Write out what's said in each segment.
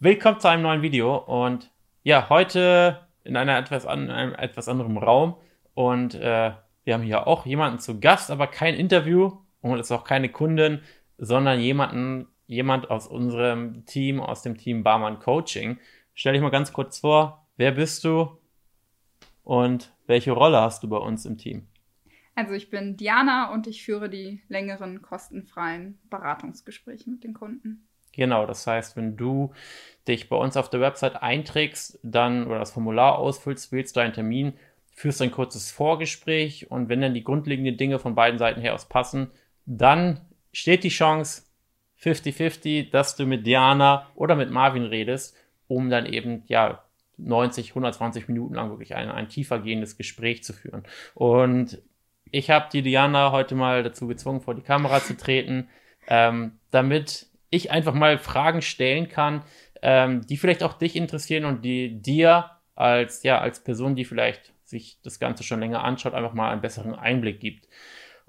Willkommen zu einem neuen Video und ja, heute in einer etwas an, einem etwas anderen Raum und äh, wir haben hier auch jemanden zu Gast, aber kein Interview und es ist auch keine Kundin, sondern jemanden, jemand aus unserem Team, aus dem Team Barmann Coaching. Stell dich mal ganz kurz vor, wer bist du und welche Rolle hast du bei uns im Team? Also ich bin Diana und ich führe die längeren kostenfreien Beratungsgespräche mit den Kunden. Genau, das heißt, wenn du dich bei uns auf der Website einträgst, dann oder das Formular ausfüllst, wählst du einen Termin, führst ein kurzes Vorgespräch und wenn dann die grundlegenden Dinge von beiden Seiten her aus passen, dann steht die Chance 50-50, dass du mit Diana oder mit Marvin redest, um dann eben ja 90, 120 Minuten lang wirklich ein, ein tiefer gehendes Gespräch zu führen. Und ich habe die Diana heute mal dazu gezwungen, vor die Kamera zu treten, ähm, damit ich einfach mal Fragen stellen kann, ähm, die vielleicht auch dich interessieren und die dir als, ja, als Person, die vielleicht sich das Ganze schon länger anschaut, einfach mal einen besseren Einblick gibt.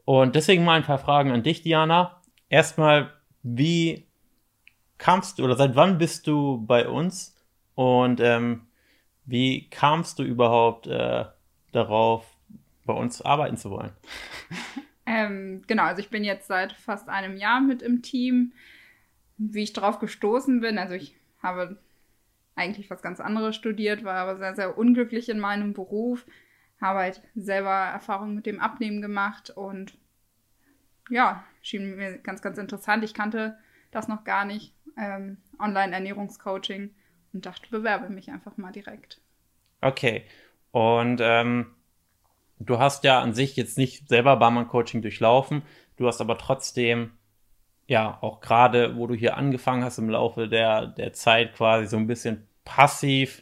Und deswegen mal ein paar Fragen an dich, Diana. Erstmal, wie kamst du oder seit wann bist du bei uns und ähm, wie kamst du überhaupt äh, darauf, bei uns arbeiten zu wollen? Ähm, genau, also ich bin jetzt seit fast einem Jahr mit im Team. Wie ich darauf gestoßen bin, also ich habe eigentlich was ganz anderes studiert, war aber sehr, sehr unglücklich in meinem Beruf, habe halt selber Erfahrungen mit dem Abnehmen gemacht und ja, schien mir ganz, ganz interessant. Ich kannte das noch gar nicht, ähm, Online-Ernährungscoaching und dachte, bewerbe mich einfach mal direkt. Okay, und ähm, du hast ja an sich jetzt nicht selber Barmann-Coaching durchlaufen, du hast aber trotzdem, ja, auch gerade, wo du hier angefangen hast im Laufe der, der Zeit quasi so ein bisschen passiv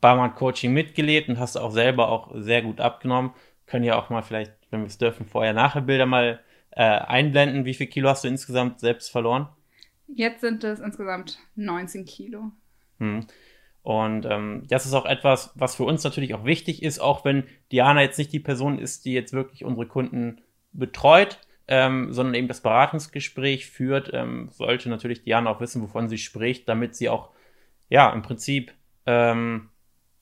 Barmann-Coaching mitgelebt und hast auch selber auch sehr gut abgenommen. Können ja auch mal vielleicht, wenn wir es dürfen, vorher-nachher-Bilder mal äh, einblenden. Wie viel Kilo hast du insgesamt selbst verloren? Jetzt sind es insgesamt 19 Kilo. Hm. Und ähm, das ist auch etwas, was für uns natürlich auch wichtig ist, auch wenn Diana jetzt nicht die Person ist, die jetzt wirklich unsere Kunden betreut, ähm, sondern eben das Beratungsgespräch führt, ähm, sollte natürlich Diana auch wissen, wovon sie spricht, damit sie auch, ja, im Prinzip, ähm,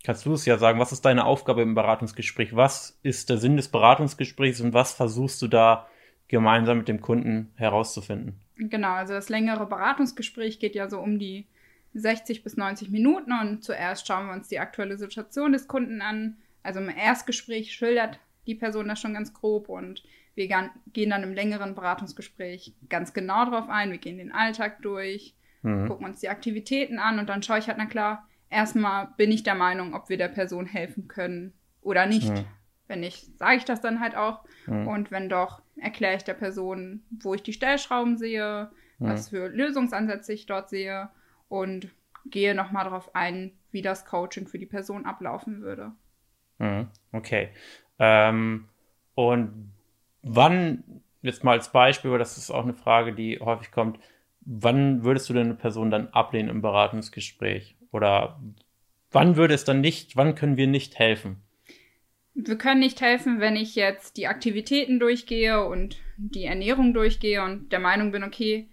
kannst du es ja sagen, was ist deine Aufgabe im Beratungsgespräch? Was ist der Sinn des Beratungsgesprächs und was versuchst du da gemeinsam mit dem Kunden herauszufinden? Genau, also das längere Beratungsgespräch geht ja so um die 60 bis 90 Minuten und zuerst schauen wir uns die aktuelle Situation des Kunden an. Also im Erstgespräch schildert die Person das schon ganz grob und wir gehen dann im längeren Beratungsgespräch ganz genau drauf ein. Wir gehen den Alltag durch, mhm. gucken uns die Aktivitäten an und dann schaue ich halt, na klar, erstmal bin ich der Meinung, ob wir der Person helfen können oder nicht. Mhm. Wenn nicht, sage ich das dann halt auch. Mhm. Und wenn doch, erkläre ich der Person, wo ich die Stellschrauben sehe, was für Lösungsansätze ich dort sehe und gehe nochmal darauf ein, wie das Coaching für die Person ablaufen würde. Mhm, okay. Ähm, und wann, jetzt mal als Beispiel, das ist auch eine Frage, die häufig kommt, wann würdest du denn eine Person dann ablehnen im Beratungsgespräch? Oder wann würde es dann nicht, wann können wir nicht helfen? Wir können nicht helfen, wenn ich jetzt die Aktivitäten durchgehe und die Ernährung durchgehe und der Meinung bin, okay,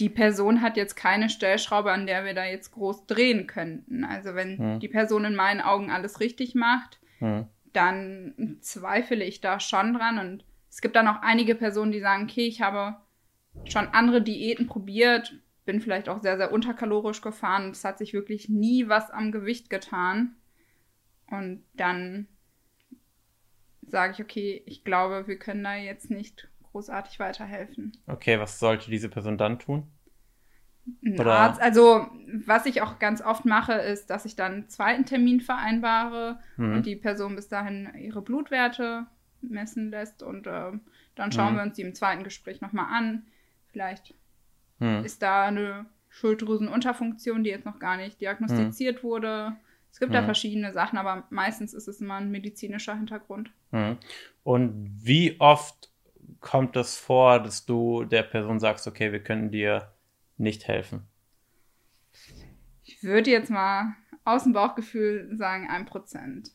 die Person hat jetzt keine Stellschraube, an der wir da jetzt groß drehen könnten. Also wenn hm. die Person in meinen Augen alles richtig macht, hm. dann zweifle ich da schon dran. Und es gibt dann auch einige Personen, die sagen, okay, ich habe schon andere Diäten probiert, bin vielleicht auch sehr, sehr unterkalorisch gefahren. Es hat sich wirklich nie was am Gewicht getan. Und dann sage ich, okay, ich glaube, wir können da jetzt nicht großartig weiterhelfen. Okay, was sollte diese Person dann tun? Arzt, also was ich auch ganz oft mache, ist, dass ich dann einen zweiten Termin vereinbare mhm. und die Person bis dahin ihre Blutwerte messen lässt und äh, dann schauen mhm. wir uns die im zweiten Gespräch nochmal an. Vielleicht mhm. ist da eine Schilddrüsenunterfunktion, die jetzt noch gar nicht diagnostiziert mhm. wurde. Es gibt da mhm. verschiedene Sachen, aber meistens ist es immer ein medizinischer Hintergrund. Mhm. Und wie oft kommt es vor, dass du der Person sagst, okay, wir können dir nicht helfen? Ich würde jetzt mal aus dem Bauchgefühl sagen, ein Prozent.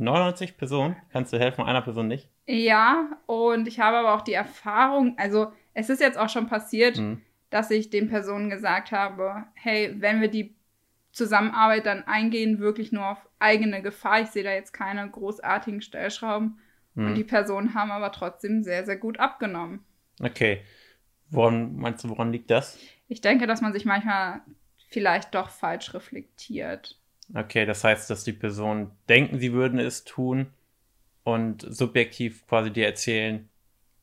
99 Personen kannst du helfen, einer Person nicht? Ja, und ich habe aber auch die Erfahrung, also es ist jetzt auch schon passiert, mhm. dass ich den Personen gesagt habe, hey, wenn wir die Zusammenarbeit dann eingehen, wirklich nur auf eigene Gefahr. Ich sehe da jetzt keine großartigen Stellschrauben. Hm. Und die Personen haben aber trotzdem sehr, sehr gut abgenommen. Okay. Woran meinst du, woran liegt das? Ich denke, dass man sich manchmal vielleicht doch falsch reflektiert. Okay, das heißt, dass die Personen denken, sie würden es tun und subjektiv quasi dir erzählen,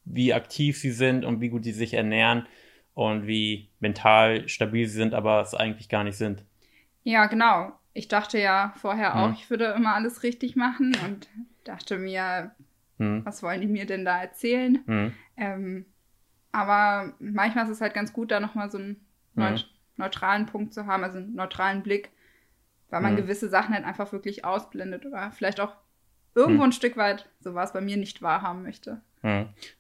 wie aktiv sie sind und wie gut sie sich ernähren und wie mental stabil sie sind, aber es eigentlich gar nicht sind. Ja, genau. Ich dachte ja vorher auch, hm. ich würde immer alles richtig machen und dachte mir, hm. was wollen die mir denn da erzählen? Hm. Ähm, aber manchmal ist es halt ganz gut, da nochmal so einen hm. neutralen Punkt zu haben, also einen neutralen Blick, weil man hm. gewisse Sachen halt einfach wirklich ausblendet oder vielleicht auch irgendwo hm. ein Stück weit, so war es bei mir, nicht wahrhaben möchte.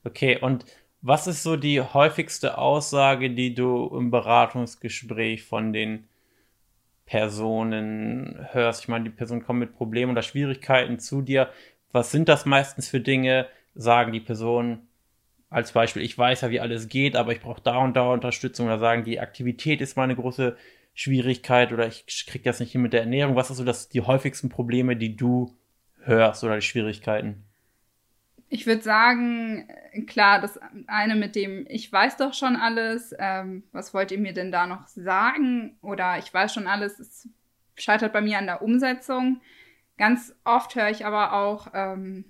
Okay, und was ist so die häufigste Aussage, die du im Beratungsgespräch von den Personen hörst? Ich meine, die Person kommt mit Problemen oder Schwierigkeiten zu dir. Was sind das meistens für Dinge? Sagen die Personen als Beispiel, ich weiß ja, wie alles geht, aber ich brauche da und da Unterstützung oder sagen, die Aktivität ist meine große Schwierigkeit oder ich kriege das nicht hin mit der Ernährung. Was ist so das, die häufigsten Probleme, die du hörst oder die Schwierigkeiten? ich würde sagen, klar, das eine mit dem, ich weiß doch schon alles, ähm, was wollt ihr mir denn da noch sagen? Oder ich weiß schon alles, es scheitert bei mir an der Umsetzung. Ganz oft höre ich aber auch, ähm,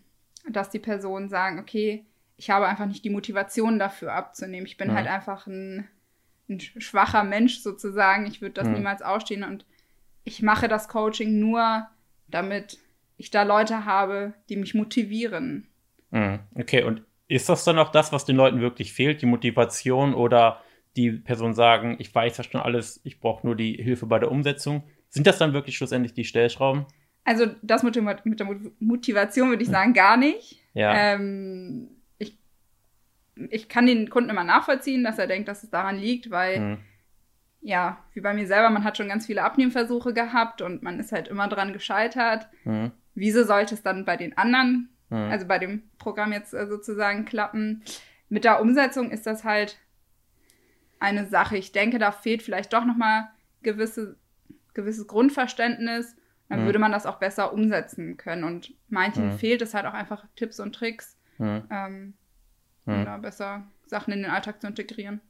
dass die Personen sagen, okay, ich habe einfach nicht die Motivation dafür abzunehmen. Ich bin ja. halt einfach ein, ein, schwacher Mensch sozusagen. Ich würde das ja. niemals ausstehen und ich mache das Coaching nur, damit ich da Leute habe, die mich motivieren. Mhm. Okay, und ist das dann auch das, was den Leuten wirklich fehlt, die Motivation oder die Personen sagen, ich weiß ja schon alles, ich brauche nur die Hilfe bei der Umsetzung? Sind das dann wirklich schlussendlich die Stellschrauben? Also das mit, mit der Motivation würde ich sagen, gar nicht. Ja. Ähm, ich, kann den Kunden immer nachvollziehen, dass er denkt, dass es daran liegt, weil mhm. ja, wie bei mir selber, man hat schon ganz viele Abnehmversuche gehabt und man ist halt immer dran gescheitert. Mhm. Wieso sollte es dann bei den anderen mhm. also bei dem Programm jetzt äh, sozusagen klappen. Mit der Umsetzung ist das halt eine Sache. Ich denke, da fehlt vielleicht doch nochmal gewisse, gewisses Grundverständnis. Dann mhm. würde man das auch besser umsetzen können. Und manchen mhm. fehlt es halt auch einfach Tipps und Tricks, mhm. ähm, um da besser Sachen in den Alltag zu integrieren.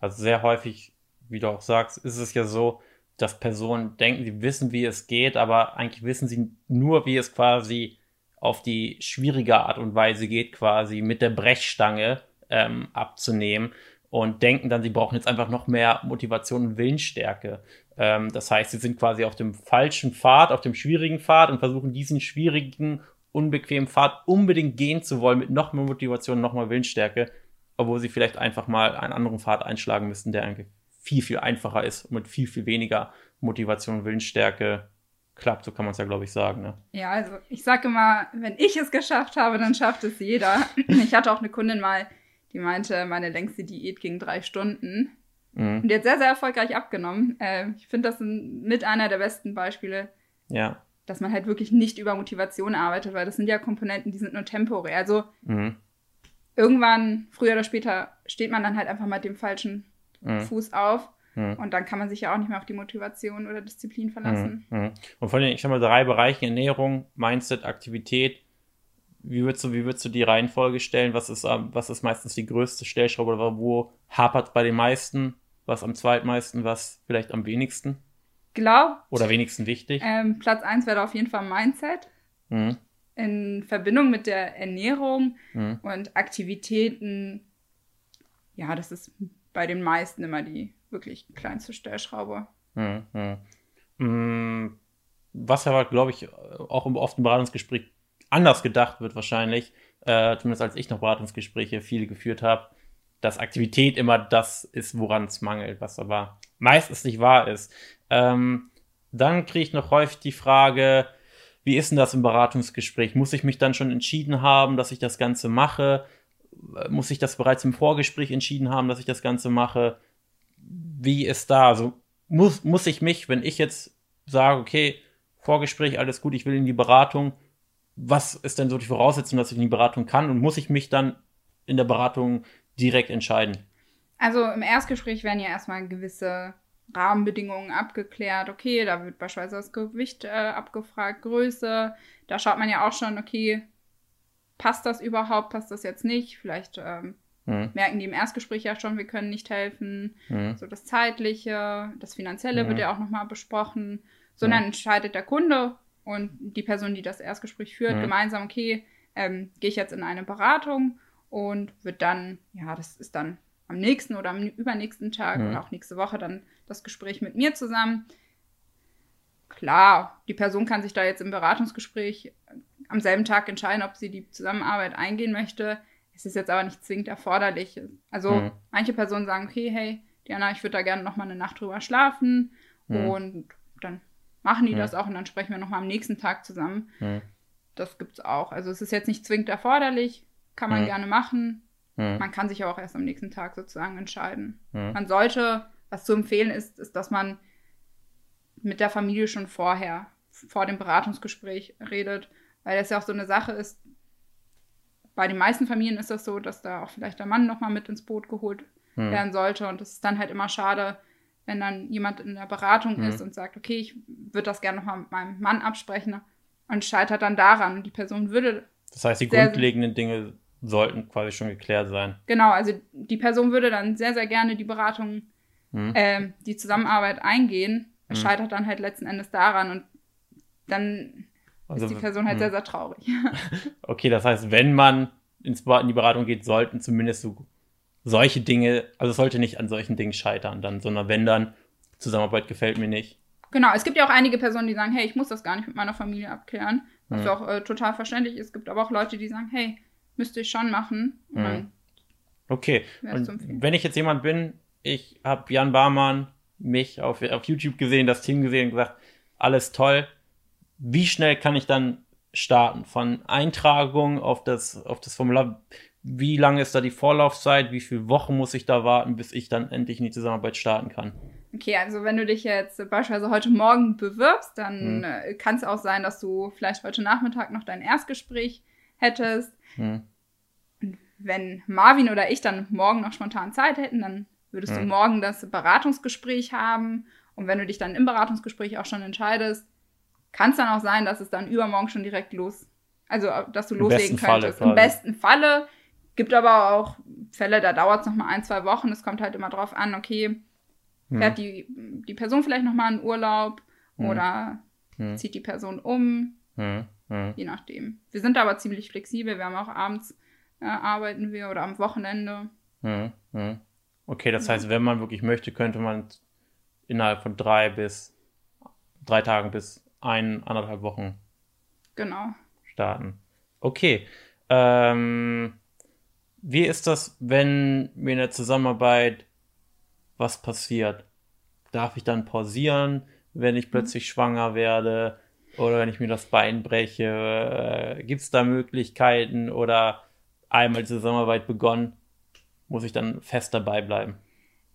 Also sehr häufig, wie du auch sagst, ist es ja so, dass Personen denken, sie wissen, wie es geht, aber eigentlich wissen sie nur, wie es quasi auf die schwierige Art und Weise geht, quasi mit der Brechstange ähm, abzunehmen und denken dann, sie brauchen jetzt einfach noch mehr Motivation und Willensstärke. Ähm, das heißt, sie sind quasi auf dem falschen Pfad, auf dem schwierigen Pfad und versuchen diesen schwierigen, unbequemen Pfad unbedingt gehen zu wollen mit noch mehr Motivation, noch mehr Willensstärke, obwohl sie vielleicht einfach mal einen anderen Pfad einschlagen müssten, der eigentlich viel, viel einfacher ist und mit viel, viel weniger Motivation und Willensstärke klappt, so kann man es ja, glaube ich, sagen. Ne? Ja, also ich sage immer, wenn ich es geschafft habe, dann schafft es jeder. Ich hatte auch eine Kundin mal, die meinte, meine längste Diät ging drei Stunden. Mhm. Und die hat sehr, sehr erfolgreich abgenommen. Äh, ich finde das mit einer der besten Beispiele. Ja. Dass man halt wirklich nicht über Motivation arbeitet, weil das sind ja Komponenten, die sind nur temporär. Also mhm. irgendwann, früher oder später, steht man dann halt einfach mal dem falschen mhm. Fuß auf. Hm. Und dann kann man sich ja auch nicht mehr auf die Motivation oder Disziplin verlassen. Hm. Hm. Und von den, ich sag mal, drei Bereichen Ernährung, Mindset, Aktivität, wie würdest du, wie würdest du die Reihenfolge stellen? Was ist, was ist meistens die größte Stellschraube oder wo hapert bei den meisten? Was am zweitmeisten, was vielleicht am wenigsten? Glaub. Oder wenigsten wichtig? Ähm, Platz eins wäre auf jeden Fall Mindset. Mhm. In Verbindung mit der Ernährung mhm. und Aktivitäten. Ja, das ist bei den meisten immer die wirklich kleinste Stellschraube. Hm, hm. Was aber, glaube ich, auch im oft im Beratungsgespräch anders gedacht wird wahrscheinlich, äh, zumindest als ich noch Beratungsgespräche viele geführt habe, dass Aktivität immer das ist, woran es mangelt, was aber meistens nicht wahr ist. Ähm, dann kriege ich noch häufig die Frage, wie ist denn das im Beratungsgespräch? Muss ich mich dann schon entschieden haben, dass ich das Ganze mache? Muss ich das bereits im Vorgespräch entschieden haben, dass ich das Ganze mache? wie ist da? Also muss, muss ich mich, wenn ich jetzt sage, okay, Vorgespräch, alles gut, ich will in die Beratung, was ist denn so die Voraussetzung, dass ich in die Beratung kann und muss ich mich dann in der Beratung direkt entscheiden? Also im Erstgespräch werden ja erstmal gewisse Rahmenbedingungen abgeklärt. Okay, da wird beispielsweise das Gewicht äh, abgefragt, Größe. Da schaut man ja auch schon, okay, passt das überhaupt, passt das jetzt nicht? Vielleicht ähm, mhm. merken die im Erstgespräch ja schon, wir können nicht helfen. Mhm. So das Zeitliche, das Finanzielle mhm. wird ja auch nochmal besprochen. Sondern entscheidet der Kunde und die Person, die das Erstgespräch führt, gemeinsam, okay, ähm, gehe ich jetzt in eine Beratung und wird dann, ja, das ist dann am nächsten oder am übernächsten Tag mhm. oder auch nächste Woche dann das Gespräch mit mir zusammen. Klar, die Person kann sich da jetzt im Beratungsgespräch am selben Tag entscheiden, ob sie die Zusammenarbeit eingehen möchte. Es ist jetzt aber nicht zwingend erforderlich. Also mhm. manche Personen sagen, okay, hey, Diana, ich würde da gerne noch mal eine Nacht drüber schlafen mhm. und dann machen die mhm. das auch und dann sprechen wir noch mal am nächsten Tag zusammen. Mhm. Das gibt's auch. Also es ist jetzt nicht zwingend erforderlich, kann man mhm. gerne machen. Mhm. Man kann sich aber auch erst am nächsten Tag sozusagen entscheiden. Man sollte, was zu empfehlen ist, ist, dass man mit der Familie schon vorher, vor dem Beratungsgespräch redet weil das ja auch so eine Sache ist. Bei den meisten Familien ist das so, dass da auch vielleicht der Mann nochmal mit ins Boot geholt hm. werden sollte. Und das ist dann halt immer schade, wenn dann jemand in der Beratung hm. ist und sagt, okay, ich würde das gerne nochmal mit meinem Mann absprechen und scheitert dann daran. Die Person würde. Das heißt, die grundlegenden Dinge sollten quasi schon geklärt sein. Genau, also die Person würde dann sehr, sehr gerne die Beratung, hm. äh, die Zusammenarbeit eingehen. Es hm. scheitert dann halt letzten Endes daran und dann also, ist die Person halt. Hm. sehr, sehr traurig. okay, das heißt, wenn man ins, in die Beratung geht, sollten zumindest so solche Dinge, also es sollte nicht an solchen Dingen scheitern, dann, sondern wenn dann, Zusammenarbeit gefällt mir nicht. Genau, es gibt ja auch einige Personen, die sagen, hey, ich muss das gar nicht mit meiner Familie abklären, was mhm. auch äh, total verständlich ist. Es gibt aber auch Leute, die sagen, hey, müsste ich schon machen. Mhm. Okay, und wenn ich jetzt jemand bin, ich habe Jan Barmann mich auf, auf YouTube gesehen, das Team gesehen und gesagt, alles toll, wie schnell kann ich dann starten? Von Eintragung auf das, auf das Formular, wie lange ist da die Vorlaufzeit? Wie viele Wochen muss ich da warten, bis ich dann endlich in die Zusammenarbeit starten kann? Okay, also wenn du dich jetzt beispielsweise heute Morgen bewirbst, dann hm. kann es auch sein, dass du vielleicht heute Nachmittag noch dein Erstgespräch hättest. Hm. Und wenn Marvin oder ich dann morgen noch spontan Zeit hätten, dann würdest hm. du morgen das Beratungsgespräch haben. Und wenn du dich dann im Beratungsgespräch auch schon entscheidest, kann es dann auch sein, dass es dann übermorgen schon direkt los, also dass du Im loslegen könntest. Falle Im besten Falle. Gibt aber auch Fälle, da dauert es nochmal ein, zwei Wochen. Es kommt halt immer drauf an, okay, hm. fährt die, die Person vielleicht nochmal in Urlaub hm. oder hm. zieht die Person um. Hm. Hm. Je nachdem. Wir sind aber ziemlich flexibel. Wir haben auch abends äh, arbeiten wir oder am Wochenende. Hm. Okay, das heißt, wenn man wirklich möchte, könnte man innerhalb von drei bis drei Tagen bis ein, anderthalb Wochen genau. starten. Okay. Ähm, wie ist das, wenn mir in der Zusammenarbeit was passiert? Darf ich dann pausieren, wenn ich mhm. plötzlich mhm. schwanger werde oder wenn ich mir das Bein breche? Äh, Gibt es da Möglichkeiten oder einmal die Zusammenarbeit begonnen, muss ich dann fest dabei bleiben?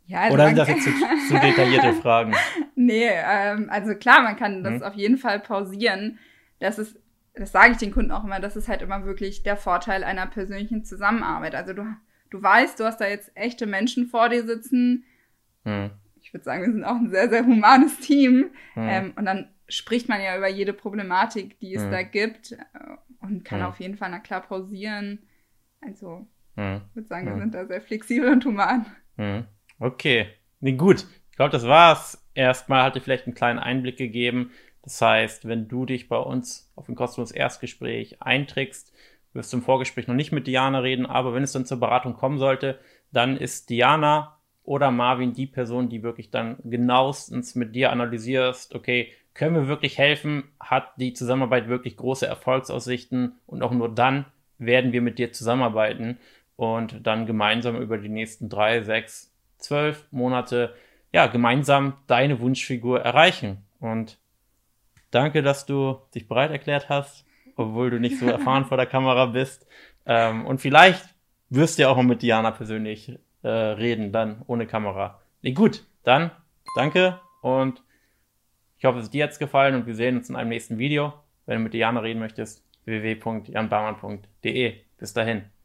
Ja, also Oder sind das jetzt zu, zu detaillierte Fragen? Nee, ähm, also klar, man kann das hm. auf jeden Fall pausieren. Das ist, das sage ich den Kunden auch immer, das ist halt immer wirklich der Vorteil einer persönlichen Zusammenarbeit. Also du, du weißt, du hast da jetzt echte Menschen vor dir sitzen. Hm. Ich würde sagen, wir sind auch ein sehr, sehr humanes Team. Hm. Ähm, und dann spricht man ja über jede Problematik, die es hm. da gibt äh, und kann hm. auf jeden Fall, na klar, pausieren. Also, hm. ich würde sagen, wir sind da sehr flexibel und human. Okay, nee, gut. Ich glaube, das war's. Erstmal hat dir vielleicht einen kleinen Einblick gegeben. Das heißt, wenn du dich bei uns auf ein kostenloses Erstgespräch einträgst, wirst du im Vorgespräch noch nicht mit Diana reden, aber wenn es dann zur Beratung kommen sollte, dann ist Diana oder Marvin die Person, die wirklich dann genauestens mit dir analysierst, okay, können wir wirklich helfen? Hat die Zusammenarbeit wirklich große Erfolgsaussichten? Und auch nur dann werden wir mit dir zusammenarbeiten und dann gemeinsam über die nächsten drei, sechs, zwölf Monate ja gemeinsam deine Wunschfigur erreichen. Und danke, dass du dich bereit erklärt hast, obwohl du nicht so erfahren vor der Kamera bist. Ähm, und vielleicht wirst du ja auch mal mit Diana persönlich äh, reden, dann ohne Kamera. Nee, gut, dann danke und ich hoffe, es hat dir jetzt gefallen und wir sehen uns in einem nächsten Video. Wenn du mit Diana reden möchtest, www.janbarmann.de. Bis dahin.